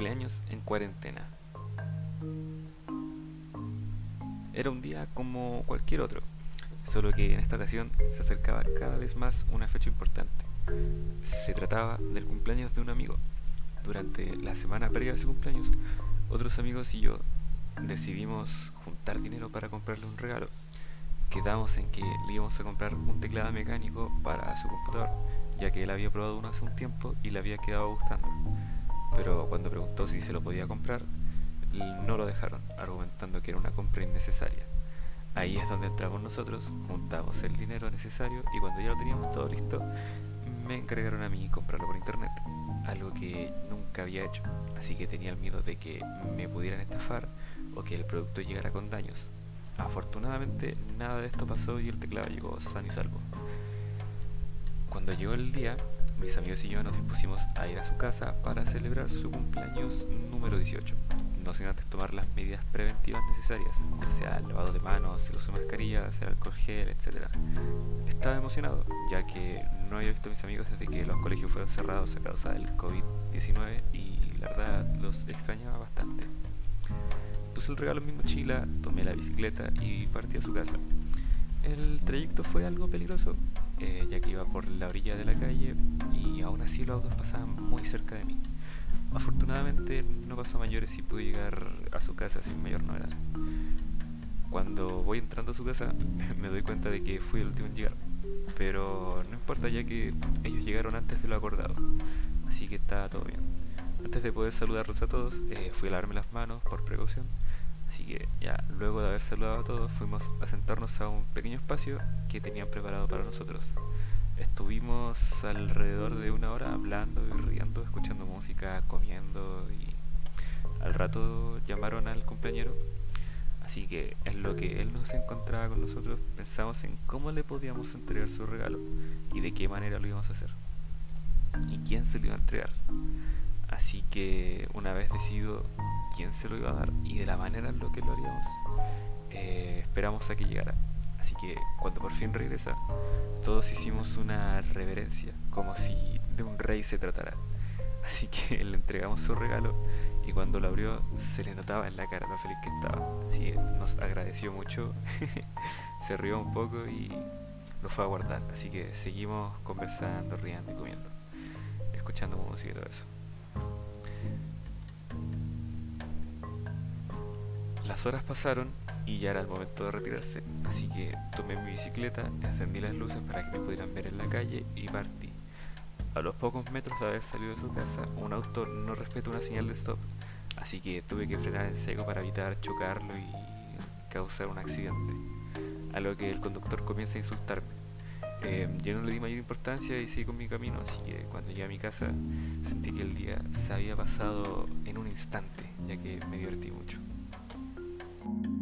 cumpleaños en cuarentena. Era un día como cualquier otro, solo que en esta ocasión se acercaba cada vez más una fecha importante. Se trataba del cumpleaños de un amigo. Durante la semana previa a su cumpleaños, otros amigos y yo decidimos juntar dinero para comprarle un regalo. Quedamos en que le íbamos a comprar un teclado mecánico para su computador, ya que él había probado uno hace un tiempo y le había quedado gustando. Pero cuando preguntó si se lo podía comprar, no lo dejaron, argumentando que era una compra innecesaria. Ahí es donde entramos nosotros, juntamos el dinero necesario y cuando ya lo teníamos todo listo, me encargaron a mí comprarlo por internet, algo que nunca había hecho, así que tenía el miedo de que me pudieran estafar o que el producto llegara con daños. Afortunadamente nada de esto pasó y el teclado llegó sano y salvo. Cuando llegó el día, mis amigos y yo nos dispusimos a ir a su casa para celebrar su cumpleaños número 18, no sin antes tomar las medidas preventivas necesarias, ya sea el lavado de manos, el uso de mascarillas, el alcohol gel, etc. Estaba emocionado, ya que no había visto a mis amigos desde que los colegios fueron cerrados a causa del COVID-19 y la verdad los extrañaba bastante. Puse el regalo en mi mochila, tomé la bicicleta y partí a su casa. El trayecto fue algo peligroso, eh, ya que iba por la orilla de la calle y aún así los autos pasaban muy cerca de mí. Afortunadamente no pasó mayores y pude llegar a su casa sin mayor novedad. Cuando voy entrando a su casa me doy cuenta de que fui el último en llegar, pero no importa ya que ellos llegaron antes de lo acordado, así que está todo bien. Antes de poder saludarlos a todos, eh, fui a lavarme las manos por precaución, así que ya luego de haber saludado a todos fuimos a sentarnos a un pequeño espacio que tenían preparado para nosotros. Estuvimos alrededor de una hora hablando riendo, escuchando música, comiendo y al rato llamaron al compañero. Así que en lo que él no se encontraba con nosotros pensamos en cómo le podíamos entregar su regalo y de qué manera lo íbamos a hacer. Y quién se lo iba a entregar. Así que una vez decidido quién se lo iba a dar y de la manera en lo que lo haríamos, eh, esperamos a que llegara. Así que cuando por fin regresa, todos hicimos una reverencia, como si de un rey se tratara. Así que le entregamos su regalo y cuando lo abrió se le notaba en la cara lo feliz que estaba. Así que nos agradeció mucho, se rió un poco y lo fue a guardar. Así que seguimos conversando, riendo y comiendo, escuchando música y todo eso. Las horas pasaron y ya era el momento de retirarse, así que tomé mi bicicleta, encendí las luces para que me pudieran ver en la calle y partí. A los pocos metros de haber salido de su casa, un auto no respetó una señal de stop, así que tuve que frenar en seco para evitar chocarlo y causar un accidente. A lo que el conductor comienza a insultarme. Eh, yo no le di mayor importancia y seguí con mi camino, así que cuando llegué a mi casa sentí que el día se había pasado en un instante, ya que me divertí mucho. Thank you.